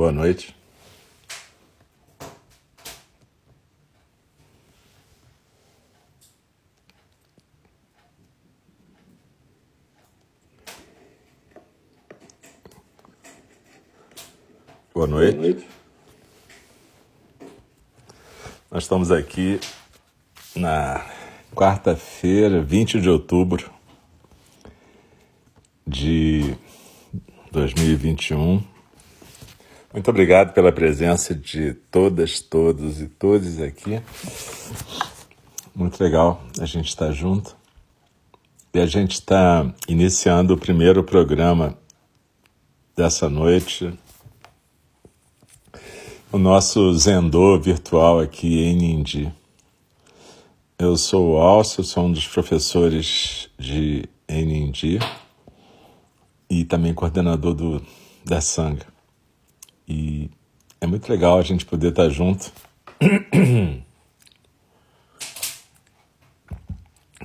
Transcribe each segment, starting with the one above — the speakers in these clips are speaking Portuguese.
Boa noite. Boa noite. Boa noite. Nós estamos aqui na quarta-feira, 20 de outubro de 2021. Muito obrigado pela presença de todas, todos e todos aqui. Muito legal a gente estar junto. E a gente está iniciando o primeiro programa dessa noite, o nosso Zendô virtual aqui em Nindi. Eu sou o Alcio, sou um dos professores de Nindi e também coordenador do, da Sanga. E é muito legal a gente poder estar junto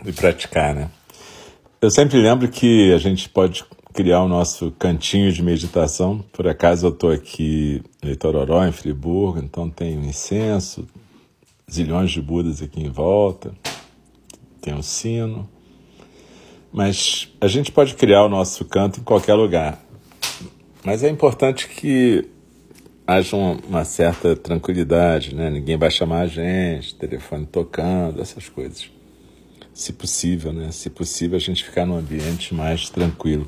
e praticar, né? Eu sempre lembro que a gente pode criar o nosso cantinho de meditação. Por acaso eu estou aqui em Itororó, em Friburgo, então tem um incenso, zilhões de Budas aqui em volta, tem um sino. Mas a gente pode criar o nosso canto em qualquer lugar. Mas é importante que haja uma certa tranquilidade, né? Ninguém vai chamar a gente, telefone tocando, essas coisas. Se possível, né? Se possível, a gente ficar num ambiente mais tranquilo.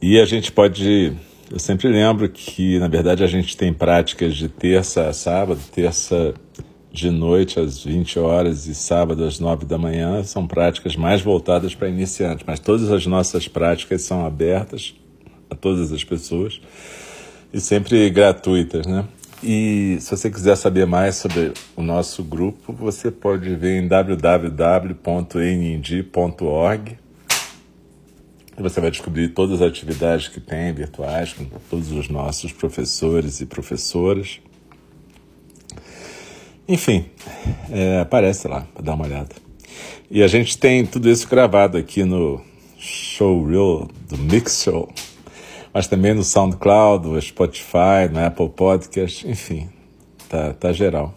E a gente pode. Eu sempre lembro que, na verdade, a gente tem práticas de terça a sábado, terça de noite às 20 horas e sábado às 9 da manhã são práticas mais voltadas para iniciantes, mas todas as nossas práticas são abertas a todas as pessoas e sempre gratuitas, né? E se você quiser saber mais sobre o nosso grupo, você pode ver em www.nnd.org. Você vai descobrir todas as atividades que tem virtuais com todos os nossos professores e professoras. Enfim, é, aparece lá para dar uma olhada. E a gente tem tudo isso gravado aqui no Showreel do Mix Show, mas também no SoundCloud, no Spotify, no Apple Podcast, enfim, tá, tá geral.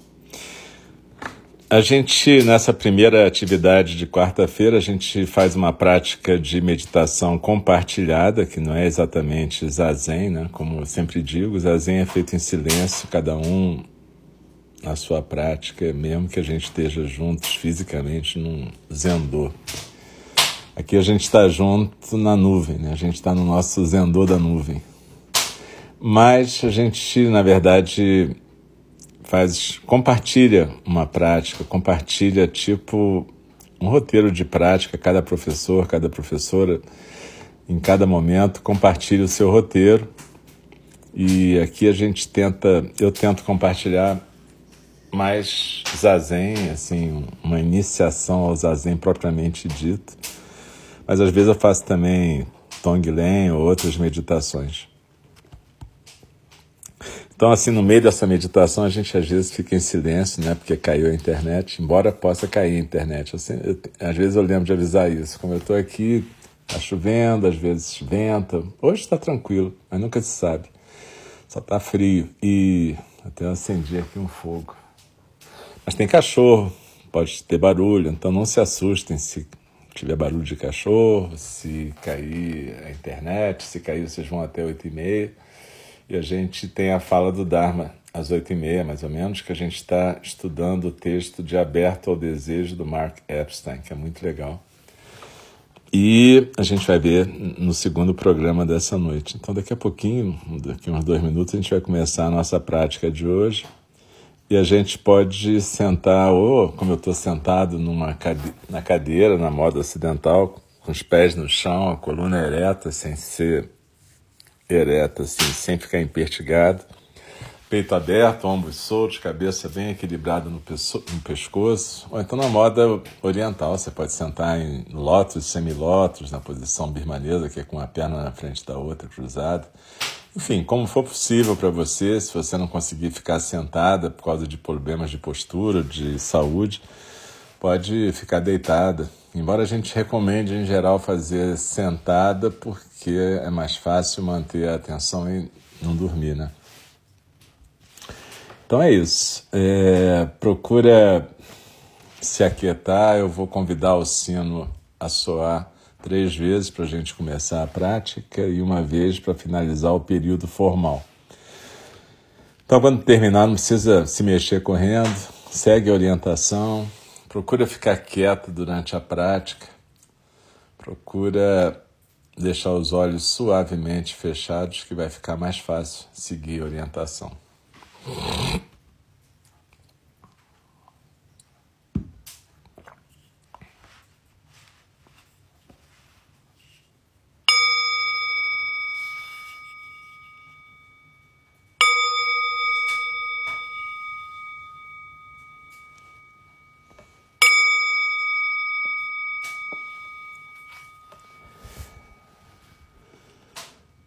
A gente, nessa primeira atividade de quarta-feira, a gente faz uma prática de meditação compartilhada, que não é exatamente zazen, né? Como eu sempre digo, zazen é feito em silêncio, cada um na sua prática, mesmo que a gente esteja juntos fisicamente num zendô. Aqui a gente está junto na nuvem, né? a gente está no nosso zendô da nuvem. Mas a gente, na verdade, faz compartilha uma prática, compartilha tipo um roteiro de prática, cada professor, cada professora, em cada momento, compartilha o seu roteiro. E aqui a gente tenta, eu tento compartilhar mais zazen, assim, uma iniciação ao zazen propriamente dito. Mas às vezes eu faço também Tonglen ou outras meditações. Então, assim, no meio dessa meditação, a gente às vezes fica em silêncio, né? Porque caiu a internet, embora possa cair a internet. Sempre, eu, às vezes eu lembro de avisar isso. Como eu estou aqui, está chovendo, às vezes venta. Hoje está tranquilo, mas nunca se sabe. Só está frio. E até eu acendi aqui um fogo. Mas tem cachorro, pode ter barulho, então não se assustem se tiver barulho de cachorro, se cair a internet, se cair vocês vão até 8 e meia. E a gente tem a fala do Dharma às 8 e meia, mais ou menos, que a gente está estudando o texto de Aberto ao Desejo do Mark Epstein, que é muito legal. E a gente vai ver no segundo programa dessa noite. Então, daqui a pouquinho, daqui uns dois minutos, a gente vai começar a nossa prática de hoje e a gente pode sentar, ou como eu estou sentado numa cade na cadeira, na moda ocidental, com os pés no chão, a coluna ereta, sem ser ereta, assim, sem ficar empertigado, peito aberto, ombros soltos, cabeça bem equilibrada no, no pescoço, ou então na moda oriental, você pode sentar em lótus, semilótus, na posição birmanesa, que é com a perna na frente da outra, cruzada, enfim, como for possível para você, se você não conseguir ficar sentada por causa de problemas de postura, de saúde, pode ficar deitada. Embora a gente recomende em geral fazer sentada, porque é mais fácil manter a atenção e não dormir, né? Então é isso. É, procura se aquietar. Eu vou convidar o sino a soar três vezes para a gente começar a prática e uma vez para finalizar o período formal. Então, quando terminar, não precisa se mexer correndo, segue a orientação, procura ficar quieto durante a prática, procura deixar os olhos suavemente fechados, que vai ficar mais fácil seguir a orientação.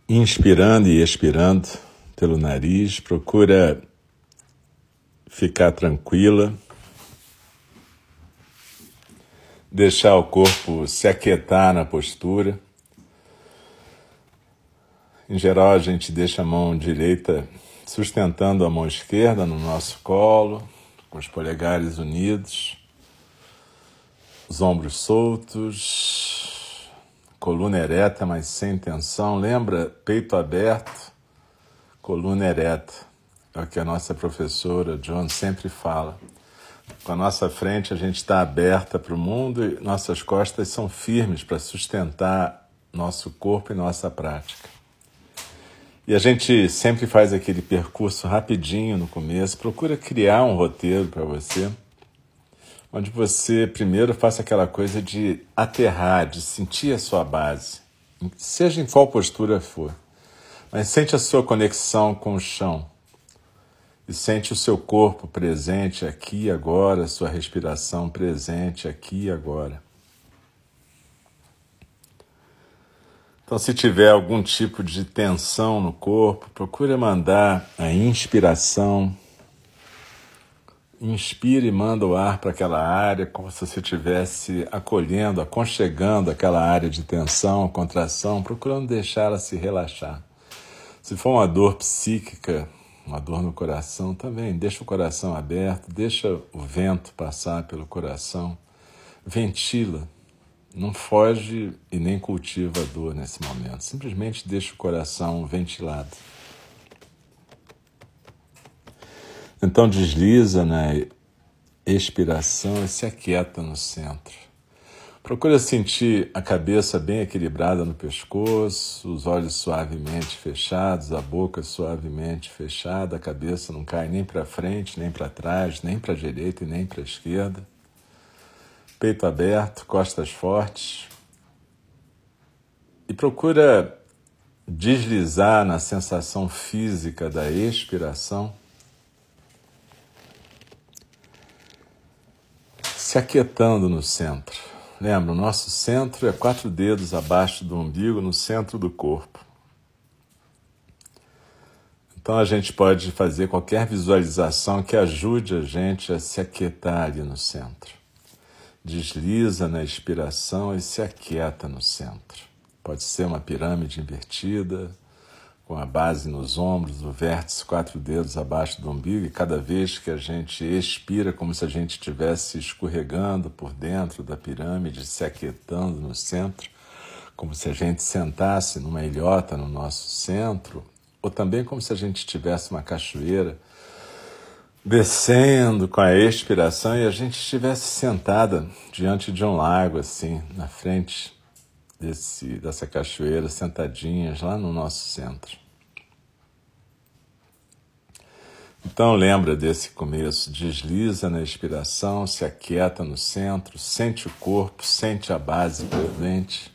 Inspirando e expirando pelo nariz, procura ficar tranquila, deixar o corpo se aquietar na postura. Em geral, a gente deixa a mão direita sustentando a mão esquerda no nosso colo, com os polegares unidos, os ombros soltos, coluna ereta, mas sem tensão. Lembra? Peito aberto, coluna ereta. É o que a nossa professora John sempre fala. Com a nossa frente a gente está aberta para o mundo e nossas costas são firmes para sustentar nosso corpo e nossa prática. E a gente sempre faz aquele percurso rapidinho no começo, procura criar um roteiro para você onde você primeiro faça aquela coisa de aterrar, de sentir a sua base, seja em qual postura for, mas sente a sua conexão com o chão. E sente o seu corpo presente aqui e agora, sua respiração presente aqui e agora. Então, se tiver algum tipo de tensão no corpo, procure mandar a inspiração Inspire e manda o ar para aquela área, como se você estivesse acolhendo, aconchegando aquela área de tensão, contração, procurando deixá-la se relaxar. Se for uma dor psíquica, uma dor no coração, também deixa o coração aberto, deixa o vento passar pelo coração, ventila, não foge e nem cultiva a dor nesse momento, simplesmente deixa o coração ventilado. Então desliza na expiração e se aquieta no centro. Procura sentir a cabeça bem equilibrada no pescoço, os olhos suavemente fechados, a boca suavemente fechada, a cabeça não cai nem para frente, nem para trás, nem para a direita e nem para a esquerda. Peito aberto, costas fortes. E procura deslizar na sensação física da expiração se aquietando no centro. Lembra, o nosso centro é quatro dedos abaixo do umbigo, no centro do corpo. Então a gente pode fazer qualquer visualização que ajude a gente a se aquietar ali no centro. Desliza na expiração e se aquieta no centro. Pode ser uma pirâmide invertida, com a base nos ombros, o vértice quatro dedos abaixo do umbigo, e cada vez que a gente expira, como se a gente estivesse escorregando por dentro da pirâmide, se aquietando no centro, como se a gente sentasse numa ilhota no nosso centro, ou também como se a gente tivesse uma cachoeira descendo com a expiração e a gente estivesse sentada diante de um lago, assim, na frente desse, dessa cachoeira, sentadinhas lá no nosso centro. Então lembra desse começo, desliza na expiração, se aquieta no centro, sente o corpo, sente a base presente.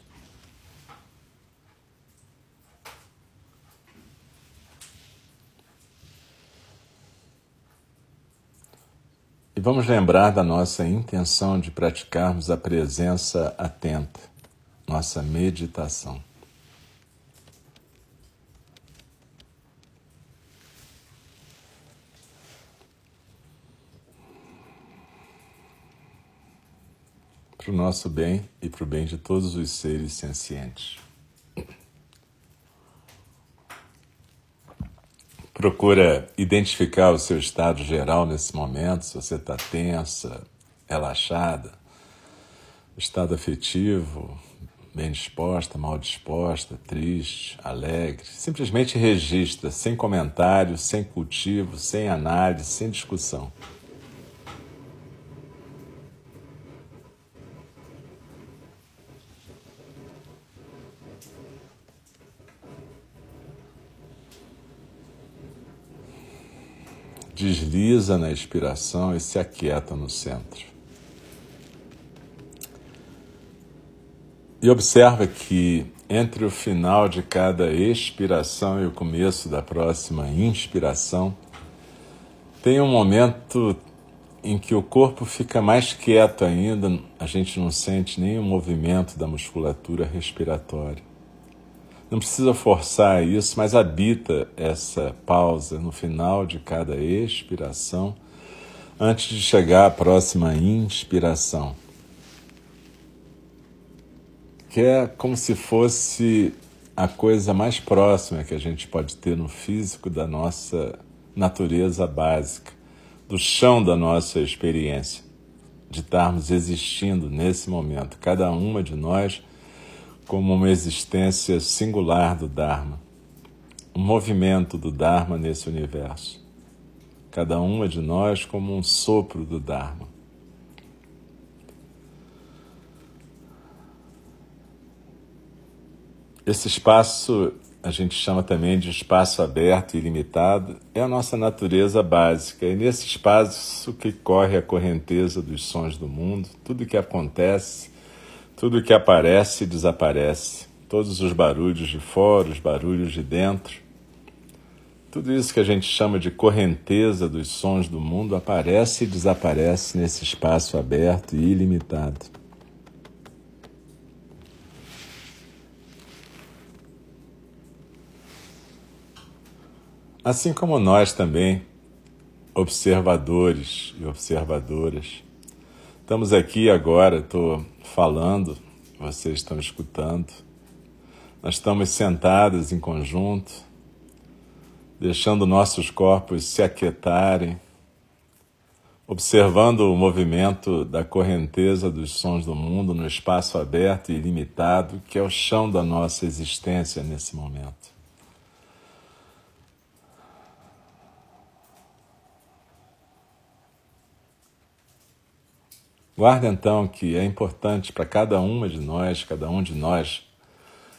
E vamos lembrar da nossa intenção de praticarmos a presença atenta nossa meditação. para o nosso bem e para o bem de todos os seres sencientes. Procura identificar o seu estado geral nesse momento, se você está tensa, relaxada, estado afetivo, bem disposta, mal disposta, triste, alegre. Simplesmente registra, sem comentário, sem cultivo, sem análise, sem discussão. Desliza na expiração e se aquieta no centro. E observa que entre o final de cada expiração e o começo da próxima inspiração, tem um momento em que o corpo fica mais quieto ainda, a gente não sente nenhum movimento da musculatura respiratória. Não precisa forçar isso, mas habita essa pausa no final de cada expiração, antes de chegar à próxima inspiração que é como se fosse a coisa mais próxima que a gente pode ter no físico da nossa natureza básica, do chão da nossa experiência, de estarmos existindo nesse momento, cada uma de nós como uma existência singular do Dharma, um movimento do Dharma nesse universo, cada uma de nós como um sopro do Dharma. Esse espaço a gente chama também de espaço aberto e ilimitado, é a nossa natureza básica. E nesse espaço que corre a correnteza dos sons do mundo, tudo que acontece, tudo que aparece e desaparece, todos os barulhos de fora, os barulhos de dentro, tudo isso que a gente chama de correnteza dos sons do mundo aparece e desaparece nesse espaço aberto e ilimitado. Assim como nós também, observadores e observadoras. Estamos aqui agora, estou falando, vocês estão escutando. Nós estamos sentados em conjunto, deixando nossos corpos se aquietarem, observando o movimento da correnteza dos sons do mundo no espaço aberto e ilimitado que é o chão da nossa existência nesse momento. Guarda então que é importante para cada uma de nós, cada um de nós,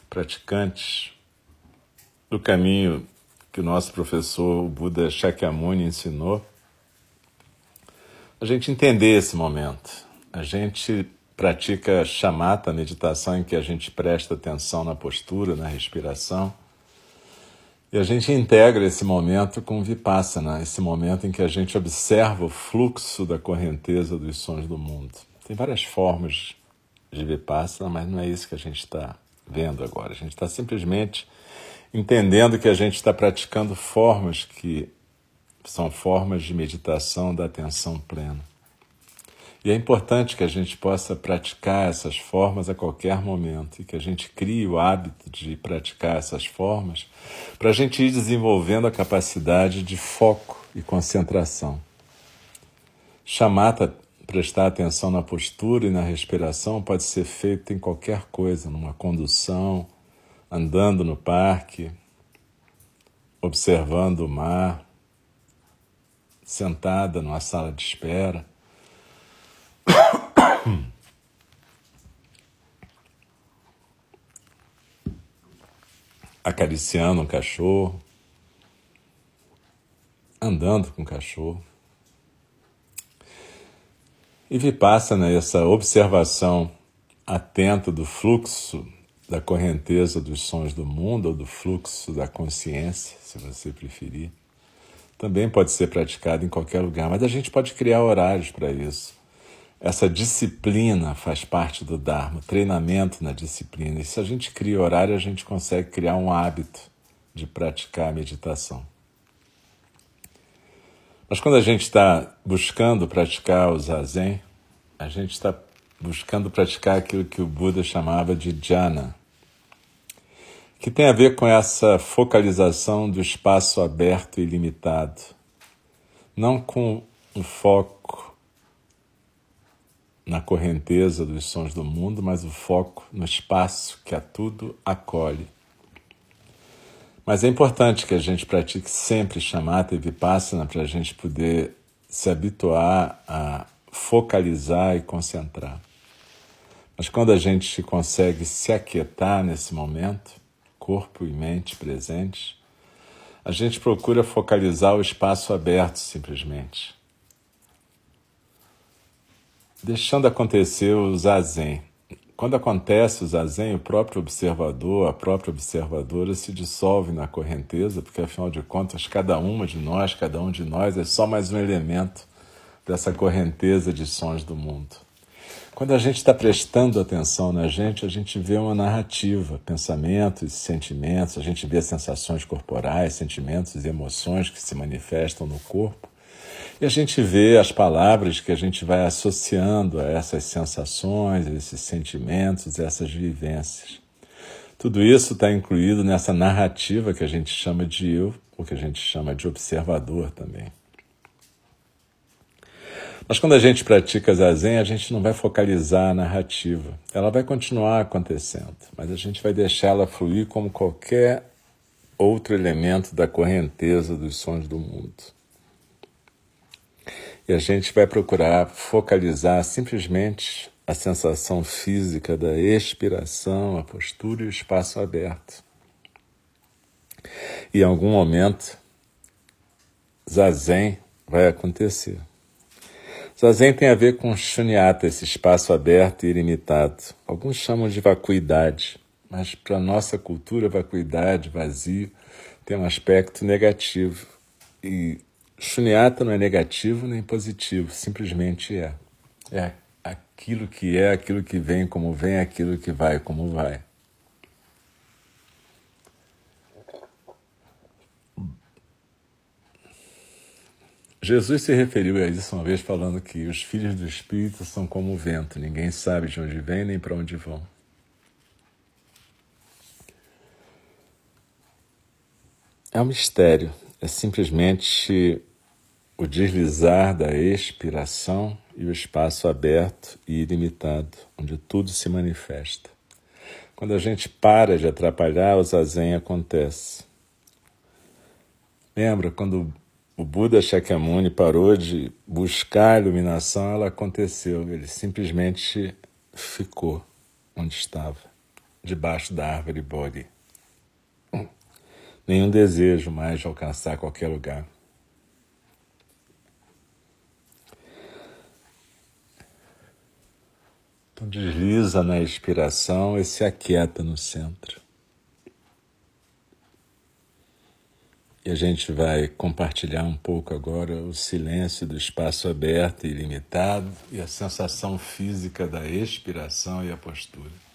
praticantes do caminho que o nosso professor o Buda Shakyamuni ensinou, a gente entender esse momento. A gente pratica chamata, meditação em que a gente presta atenção na postura, na respiração e a gente integra esse momento com Vipassana, esse momento em que a gente observa o fluxo da correnteza dos sons do mundo. Tem várias formas de Vipassana, mas não é isso que a gente está vendo agora. A gente está simplesmente entendendo que a gente está praticando formas que são formas de meditação da atenção plena. E é importante que a gente possa praticar essas formas a qualquer momento e que a gente crie o hábito de praticar essas formas para a gente ir desenvolvendo a capacidade de foco e concentração. Chamata, prestar atenção na postura e na respiração, pode ser feito em qualquer coisa, numa condução, andando no parque, observando o mar, sentada numa sala de espera Acariciando um cachorro, andando com o cachorro. E Vipassana, essa observação atenta do fluxo da correnteza dos sons do mundo ou do fluxo da consciência, se você preferir, também pode ser praticado em qualquer lugar, mas a gente pode criar horários para isso. Essa disciplina faz parte do Dharma, treinamento na disciplina. E se a gente cria horário, a gente consegue criar um hábito de praticar a meditação. Mas quando a gente está buscando praticar o zazen, a gente está buscando praticar aquilo que o Buda chamava de jhana, que tem a ver com essa focalização do espaço aberto e limitado, não com o foco na correnteza dos sons do mundo, mas o foco no espaço que a tudo acolhe. Mas é importante que a gente pratique sempre chamata e vipassana para a gente poder se habituar a focalizar e concentrar. Mas quando a gente consegue se aquietar nesse momento, corpo e mente presentes, a gente procura focalizar o espaço aberto simplesmente. Deixando acontecer o zazen. Quando acontece o zazen, o próprio observador, a própria observadora se dissolve na correnteza, porque afinal de contas, cada uma de nós, cada um de nós é só mais um elemento dessa correnteza de sons do mundo. Quando a gente está prestando atenção na gente, a gente vê uma narrativa, pensamentos, sentimentos, a gente vê sensações corporais, sentimentos e emoções que se manifestam no corpo. E a gente vê as palavras que a gente vai associando a essas sensações, esses sentimentos, essas vivências. Tudo isso está incluído nessa narrativa que a gente chama de eu, ou que a gente chama de observador também. Mas quando a gente pratica zazen, a gente não vai focalizar a narrativa. Ela vai continuar acontecendo, mas a gente vai deixar ela fluir como qualquer outro elemento da correnteza dos sons do mundo. E a gente vai procurar focalizar simplesmente a sensação física da expiração, a postura e o espaço aberto. E em algum momento, zazen vai acontecer. Zazen tem a ver com shunyata, esse espaço aberto e ilimitado. Alguns chamam de vacuidade, mas para a nossa cultura, vacuidade, vazio, tem um aspecto negativo. E shunyata não é negativo nem positivo, simplesmente é. É aquilo que é, aquilo que vem como vem, aquilo que vai como vai. Jesus se referiu a isso uma vez falando que os filhos do Espírito são como o vento, ninguém sabe de onde vem nem para onde vão. É um mistério, é simplesmente o deslizar da expiração e o espaço aberto e ilimitado, onde tudo se manifesta. Quando a gente para de atrapalhar, o zazen acontece. Lembra quando o Buda Shakyamuni parou de buscar a iluminação, ela aconteceu. Ele simplesmente ficou onde estava, debaixo da árvore Bodhi. Nenhum desejo mais de alcançar qualquer lugar. Então desliza na expiração e se aquieta no centro. E a gente vai compartilhar um pouco agora o silêncio do espaço aberto e ilimitado e a sensação física da expiração e a postura.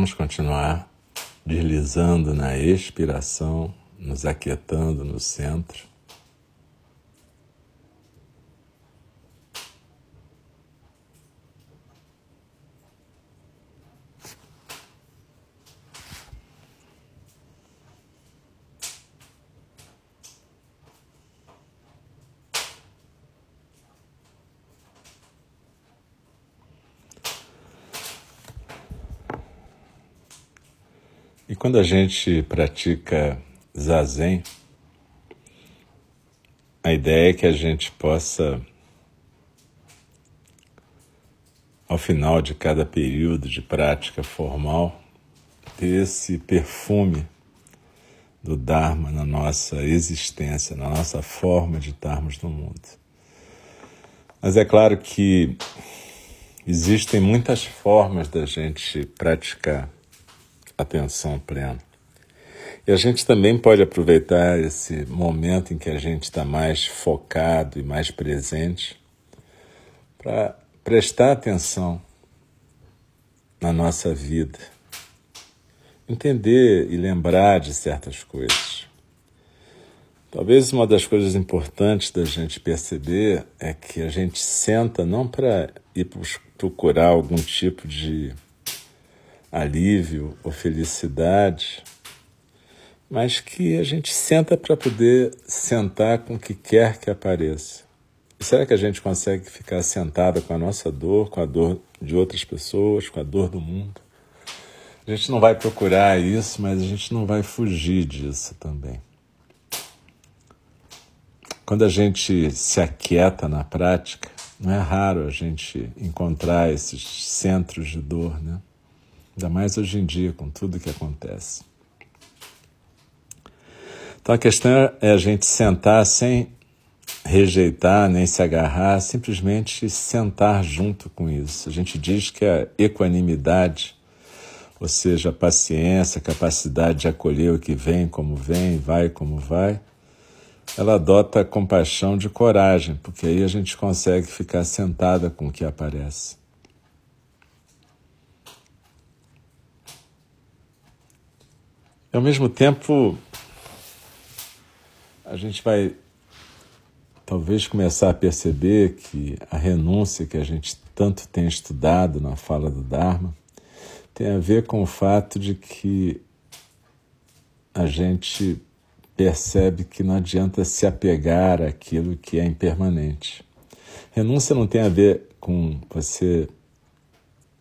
Vamos continuar deslizando na expiração, nos aquietando no centro. E quando a gente pratica zazen, a ideia é que a gente possa, ao final de cada período de prática formal, ter esse perfume do Dharma na nossa existência, na nossa forma de estarmos no mundo. Mas é claro que existem muitas formas da gente praticar atenção plena. E a gente também pode aproveitar esse momento em que a gente está mais focado e mais presente para prestar atenção na nossa vida, entender e lembrar de certas coisas. Talvez uma das coisas importantes da gente perceber é que a gente senta não para ir procurar algum tipo de alívio ou felicidade, mas que a gente senta para poder sentar com o que quer que apareça. E será que a gente consegue ficar sentada com a nossa dor, com a dor de outras pessoas, com a dor do mundo? A gente não vai procurar isso, mas a gente não vai fugir disso também. Quando a gente se aquieta na prática, não é raro a gente encontrar esses centros de dor, né? Ainda mais hoje em dia, com tudo que acontece. Então a questão é a gente sentar sem rejeitar nem se agarrar, simplesmente sentar junto com isso. A gente diz que a equanimidade, ou seja, a paciência, a capacidade de acolher o que vem como vem, vai como vai, ela adota compaixão de coragem, porque aí a gente consegue ficar sentada com o que aparece. E ao mesmo tempo, a gente vai talvez começar a perceber que a renúncia que a gente tanto tem estudado na fala do Dharma tem a ver com o fato de que a gente percebe que não adianta se apegar àquilo que é impermanente. Renúncia não tem a ver com você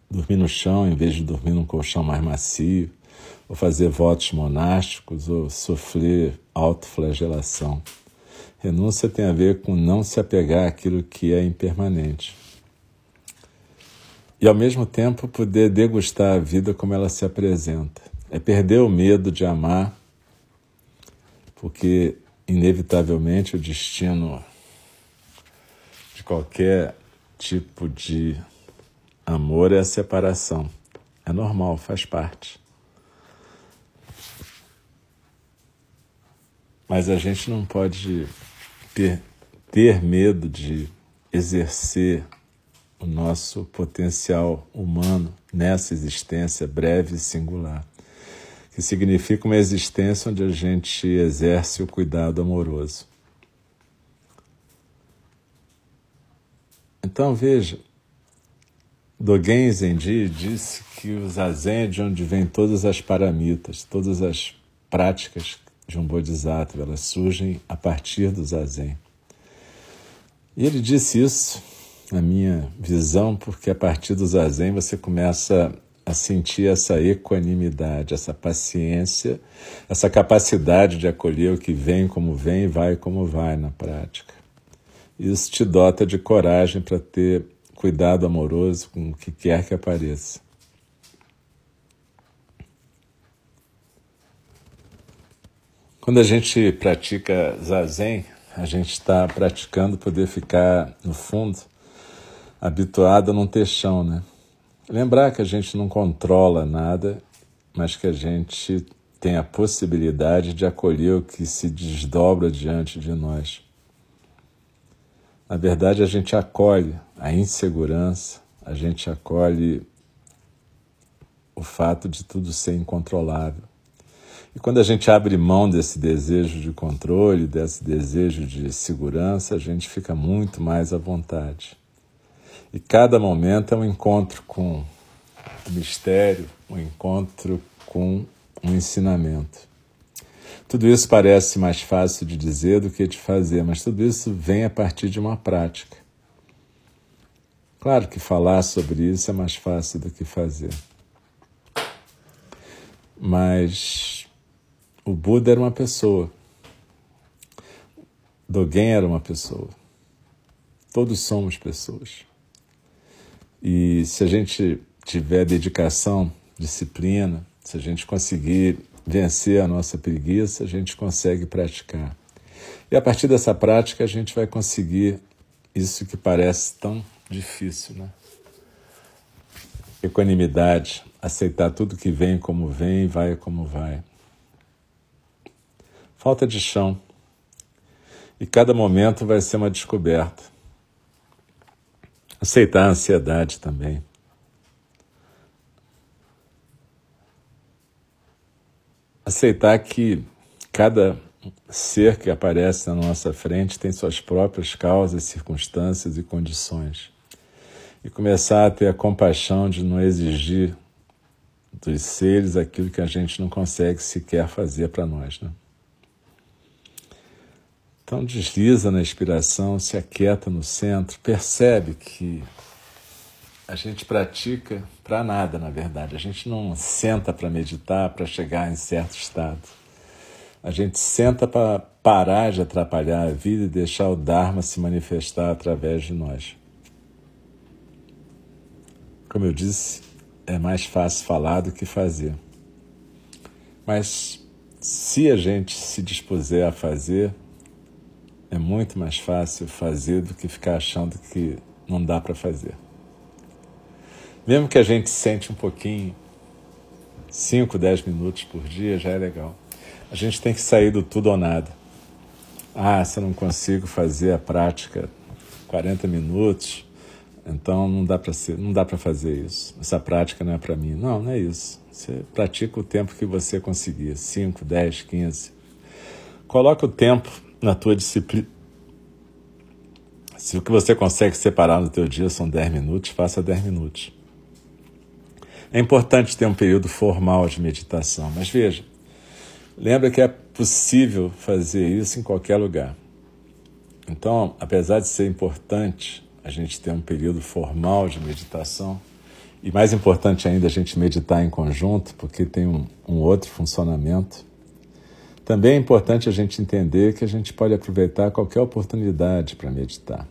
dormir no chão em vez de dormir num colchão mais macio ou fazer votos monásticos, ou sofrer autoflagelação. Renúncia tem a ver com não se apegar àquilo que é impermanente. E ao mesmo tempo poder degustar a vida como ela se apresenta. É perder o medo de amar, porque inevitavelmente o destino de qualquer tipo de amor é a separação. É normal, faz parte. Mas a gente não pode ter, ter medo de exercer o nosso potencial humano nessa existência breve e singular, que significa uma existência onde a gente exerce o cuidado amoroso. Então veja, Dogen Zenji disse que o zazen é de onde vêm todas as paramitas, todas as práticas de um bodhisattva, elas surgem a partir do zazen. E ele disse isso, na minha visão, porque a partir do zazen você começa a sentir essa equanimidade, essa paciência, essa capacidade de acolher o que vem como vem e vai como vai na prática. Isso te dota de coragem para ter cuidado amoroso com o que quer que apareça. Quando a gente pratica zazen, a gente está praticando poder ficar no fundo, habituado a não ter chão, né? Lembrar que a gente não controla nada, mas que a gente tem a possibilidade de acolher o que se desdobra diante de nós. Na verdade, a gente acolhe a insegurança, a gente acolhe o fato de tudo ser incontrolável. E quando a gente abre mão desse desejo de controle, desse desejo de segurança, a gente fica muito mais à vontade. E cada momento é um encontro com o mistério, um encontro com um ensinamento. Tudo isso parece mais fácil de dizer do que de fazer, mas tudo isso vem a partir de uma prática. Claro que falar sobre isso é mais fácil do que fazer. Mas o Buda era uma pessoa. Dogen era uma pessoa. Todos somos pessoas. E se a gente tiver dedicação, disciplina, se a gente conseguir vencer a nossa preguiça, a gente consegue praticar. E a partir dessa prática a gente vai conseguir isso que parece tão difícil, né? Equanimidade, aceitar tudo que vem como vem, vai como vai. Falta de chão. E cada momento vai ser uma descoberta. Aceitar a ansiedade também. Aceitar que cada ser que aparece na nossa frente tem suas próprias causas, circunstâncias e condições. E começar a ter a compaixão de não exigir dos seres aquilo que a gente não consegue sequer fazer para nós. Né? Então desliza na inspiração, se aquieta no centro, percebe que a gente pratica para nada, na verdade. A gente não senta para meditar, para chegar em certo estado. A gente senta para parar de atrapalhar a vida e deixar o Dharma se manifestar através de nós. Como eu disse, é mais fácil falar do que fazer. Mas se a gente se dispuser a fazer, é muito mais fácil fazer do que ficar achando que não dá para fazer. Mesmo que a gente sente um pouquinho, 5, 10 minutos por dia já é legal. A gente tem que sair do tudo ou nada. Ah, se eu não consigo fazer a prática 40 minutos, então não dá para não dá para fazer isso. Essa prática não é para mim. Não, não é isso. Você pratica o tempo que você conseguir, 5, 10, 15. Coloca o tempo na tua disciplina. Se o que você consegue separar no teu dia são 10 minutos, faça 10 minutos. É importante ter um período formal de meditação, mas veja, lembra que é possível fazer isso em qualquer lugar. Então, apesar de ser importante a gente ter um período formal de meditação, e mais importante ainda a gente meditar em conjunto, porque tem um, um outro funcionamento, também é importante a gente entender que a gente pode aproveitar qualquer oportunidade para meditar,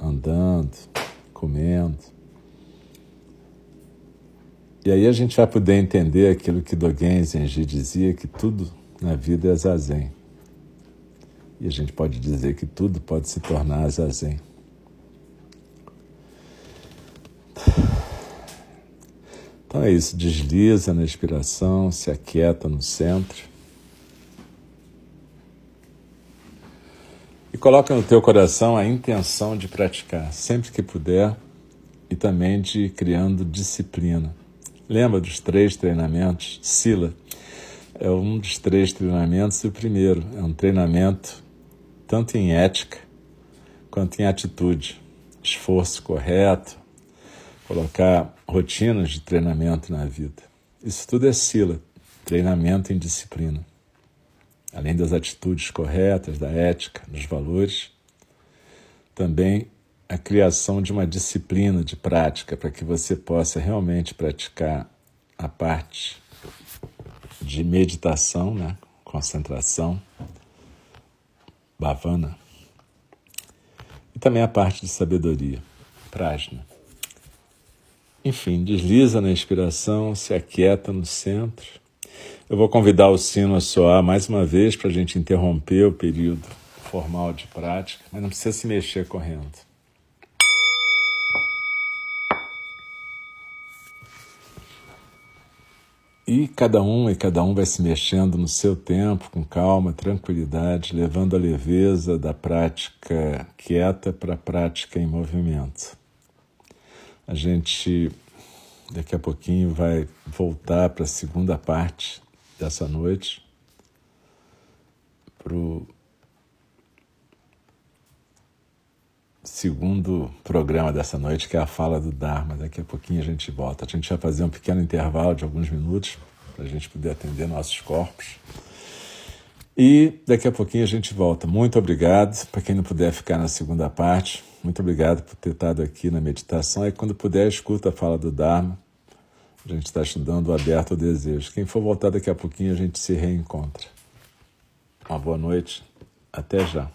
andando, comendo, e aí a gente vai poder entender aquilo que Dogen Zenji dizia, que tudo na vida é zazen. E a gente pode dizer que tudo pode se tornar zazen. Então é isso, desliza na inspiração, se aquieta no centro. E coloca no teu coração a intenção de praticar, sempre que puder, e também de criando disciplina. Lembra dos três treinamentos? Sila é um dos três treinamentos e o primeiro é um treinamento tanto em ética quanto em atitude, esforço correto, colocar rotinas de treinamento na vida. Isso tudo é Sila, treinamento em disciplina. Além das atitudes corretas, da ética, dos valores, também a criação de uma disciplina de prática para que você possa realmente praticar a parte de meditação, né? concentração, bhavana, e também a parte de sabedoria, prajna. Enfim, desliza na inspiração, se aquieta no centro. Eu vou convidar o sino a soar mais uma vez para a gente interromper o período formal de prática, mas não precisa se mexer correndo. E cada um e cada um vai se mexendo no seu tempo, com calma, tranquilidade, levando a leveza da prática quieta para a prática em movimento. A gente daqui a pouquinho vai voltar para a segunda parte dessa noite, para o segundo programa dessa noite, que é a fala do Dharma. Daqui a pouquinho a gente volta. A gente vai fazer um pequeno intervalo de alguns minutos para a gente poder atender nossos corpos. E daqui a pouquinho a gente volta. Muito obrigado. Para quem não puder ficar na segunda parte, muito obrigado por ter estado aqui na meditação. E quando puder, escuta a fala do Dharma. A gente está estudando aberto ao desejo. Quem for voltar daqui a pouquinho, a gente se reencontra. Uma boa noite. Até já.